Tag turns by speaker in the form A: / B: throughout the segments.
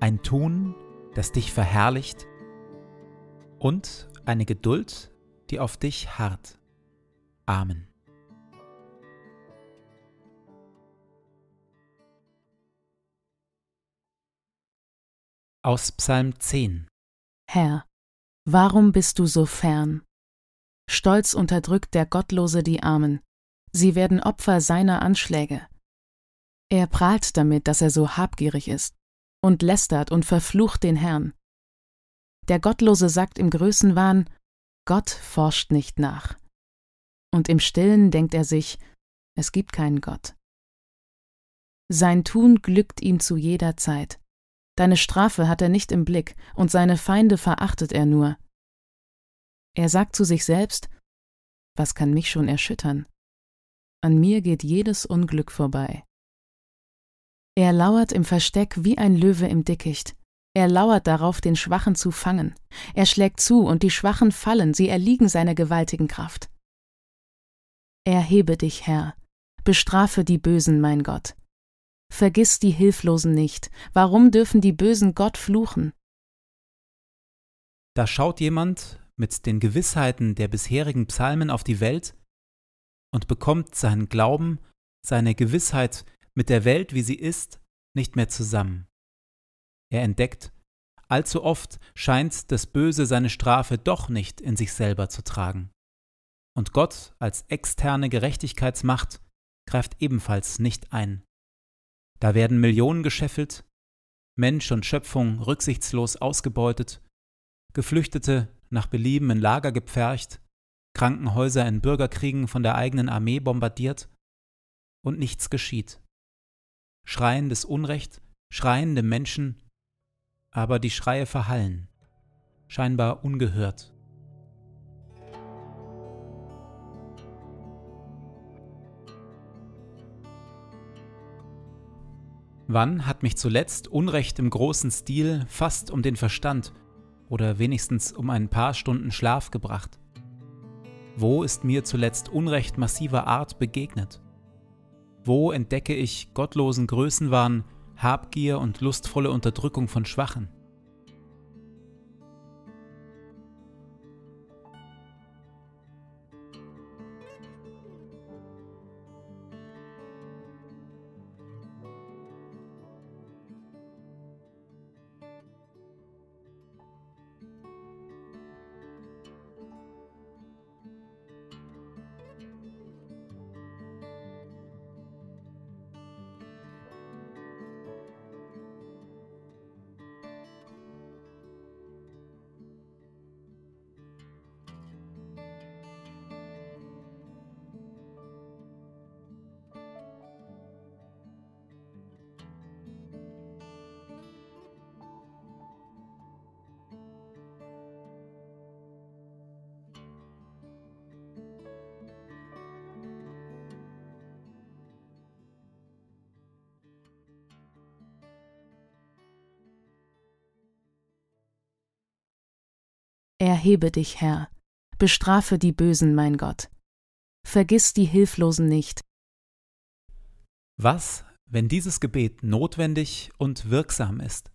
A: ein Tun, das dich verherrlicht und eine Geduld, die auf dich harrt. Amen. Aus Psalm 10
B: Herr, warum bist du so fern? Stolz unterdrückt der Gottlose die Armen, sie werden Opfer seiner Anschläge. Er prahlt damit, dass er so habgierig ist und lästert und verflucht den Herrn. Der Gottlose sagt im Größenwahn, Gott forscht nicht nach. Und im stillen denkt er sich, es gibt keinen Gott. Sein Tun glückt ihm zu jeder Zeit. Deine Strafe hat er nicht im Blick, und seine Feinde verachtet er nur. Er sagt zu sich selbst, was kann mich schon erschüttern? An mir geht jedes Unglück vorbei. Er lauert im Versteck wie ein Löwe im Dickicht. Er lauert darauf, den Schwachen zu fangen. Er schlägt zu, und die Schwachen fallen, sie erliegen seiner gewaltigen Kraft. Erhebe dich, Herr, bestrafe die Bösen, mein Gott. Vergiss die Hilflosen nicht. Warum dürfen die Bösen Gott fluchen?
A: Da schaut jemand mit den Gewissheiten der bisherigen Psalmen auf die Welt und bekommt seinen Glauben, seine Gewissheit mit der Welt, wie sie ist, nicht mehr zusammen. Er entdeckt, allzu oft scheint das Böse seine Strafe doch nicht in sich selber zu tragen. Und Gott als externe Gerechtigkeitsmacht greift ebenfalls nicht ein. Da werden Millionen gescheffelt, Mensch und Schöpfung rücksichtslos ausgebeutet, Geflüchtete nach Belieben in Lager gepfercht, Krankenhäuser in Bürgerkriegen von der eigenen Armee bombardiert, und nichts geschieht schreiendes Unrecht, schreiende Menschen, aber die Schreie verhallen, scheinbar ungehört. Wann hat mich zuletzt Unrecht im großen Stil fast um den Verstand oder wenigstens um ein paar Stunden Schlaf gebracht? Wo ist mir zuletzt Unrecht massiver Art begegnet? Wo entdecke ich gottlosen Größenwahn, Habgier und lustvolle Unterdrückung von Schwachen?
B: Erhebe dich, Herr, bestrafe die Bösen, mein Gott. Vergiss die Hilflosen nicht.
A: Was, wenn dieses Gebet notwendig und wirksam ist?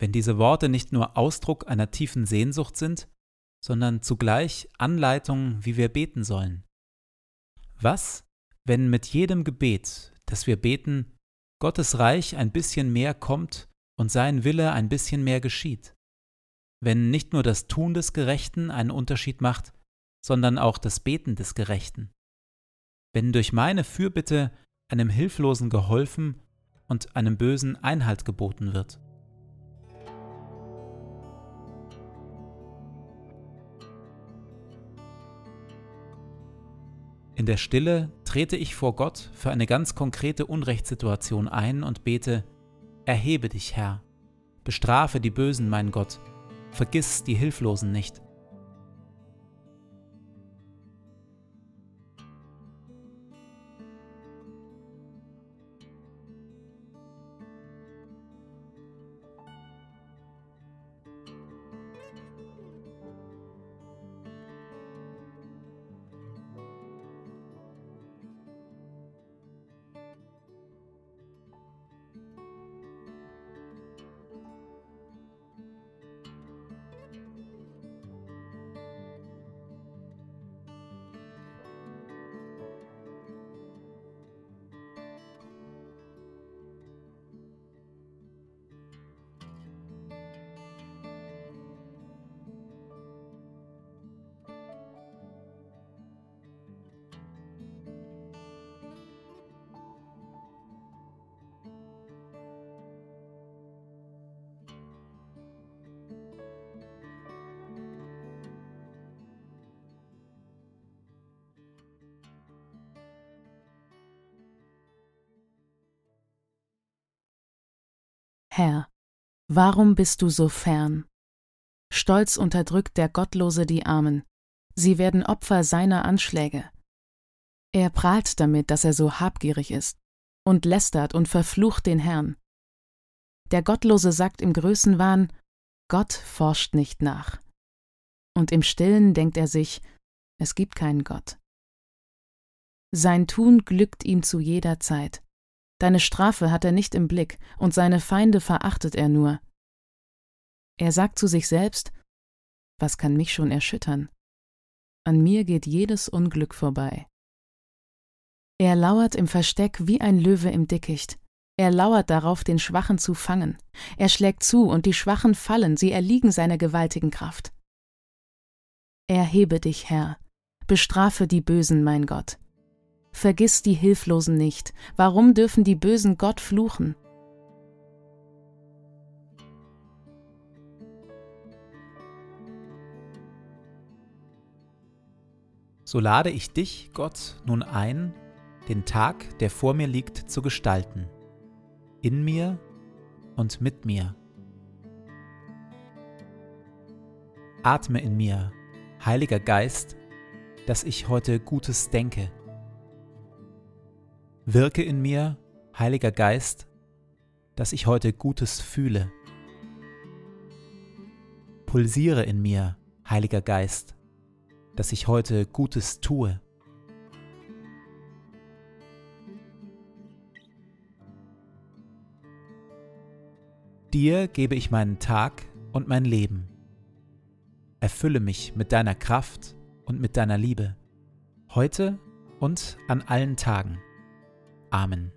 A: Wenn diese Worte nicht nur Ausdruck einer tiefen Sehnsucht sind, sondern zugleich Anleitung, wie wir beten sollen? Was, wenn mit jedem Gebet, das wir beten, Gottes Reich ein bisschen mehr kommt und sein Wille ein bisschen mehr geschieht? Wenn nicht nur das Tun des Gerechten einen Unterschied macht, sondern auch das Beten des Gerechten. Wenn durch meine Fürbitte einem Hilflosen geholfen und einem Bösen Einhalt geboten wird. In der Stille trete ich vor Gott für eine ganz konkrete Unrechtssituation ein und bete, Erhebe dich, Herr, bestrafe die Bösen, mein Gott, Vergiss die Hilflosen nicht.
B: Herr, warum bist du so fern? Stolz unterdrückt der Gottlose die Armen, sie werden Opfer seiner Anschläge. Er prahlt damit, dass er so habgierig ist, und lästert und verflucht den Herrn. Der Gottlose sagt im Größenwahn, Gott forscht nicht nach. Und im stillen denkt er sich, es gibt keinen Gott. Sein Tun glückt ihm zu jeder Zeit. Deine Strafe hat er nicht im Blick, und seine Feinde verachtet er nur. Er sagt zu sich selbst, was kann mich schon erschüttern? An mir geht jedes Unglück vorbei. Er lauert im Versteck wie ein Löwe im Dickicht. Er lauert darauf, den Schwachen zu fangen. Er schlägt zu, und die Schwachen fallen, sie erliegen seiner gewaltigen Kraft. Erhebe dich, Herr, bestrafe die Bösen, mein Gott. Vergiss die Hilflosen nicht. Warum dürfen die Bösen Gott fluchen?
A: So lade ich dich, Gott, nun ein, den Tag, der vor mir liegt, zu gestalten. In mir und mit mir. Atme in mir, Heiliger Geist, dass ich heute Gutes denke Wirke in mir, Heiliger Geist, dass ich heute Gutes fühle. Pulsiere in mir, Heiliger Geist, dass ich heute Gutes tue. Dir gebe ich meinen Tag und mein Leben. Erfülle mich mit deiner Kraft und mit deiner Liebe, heute und an allen Tagen. Amen.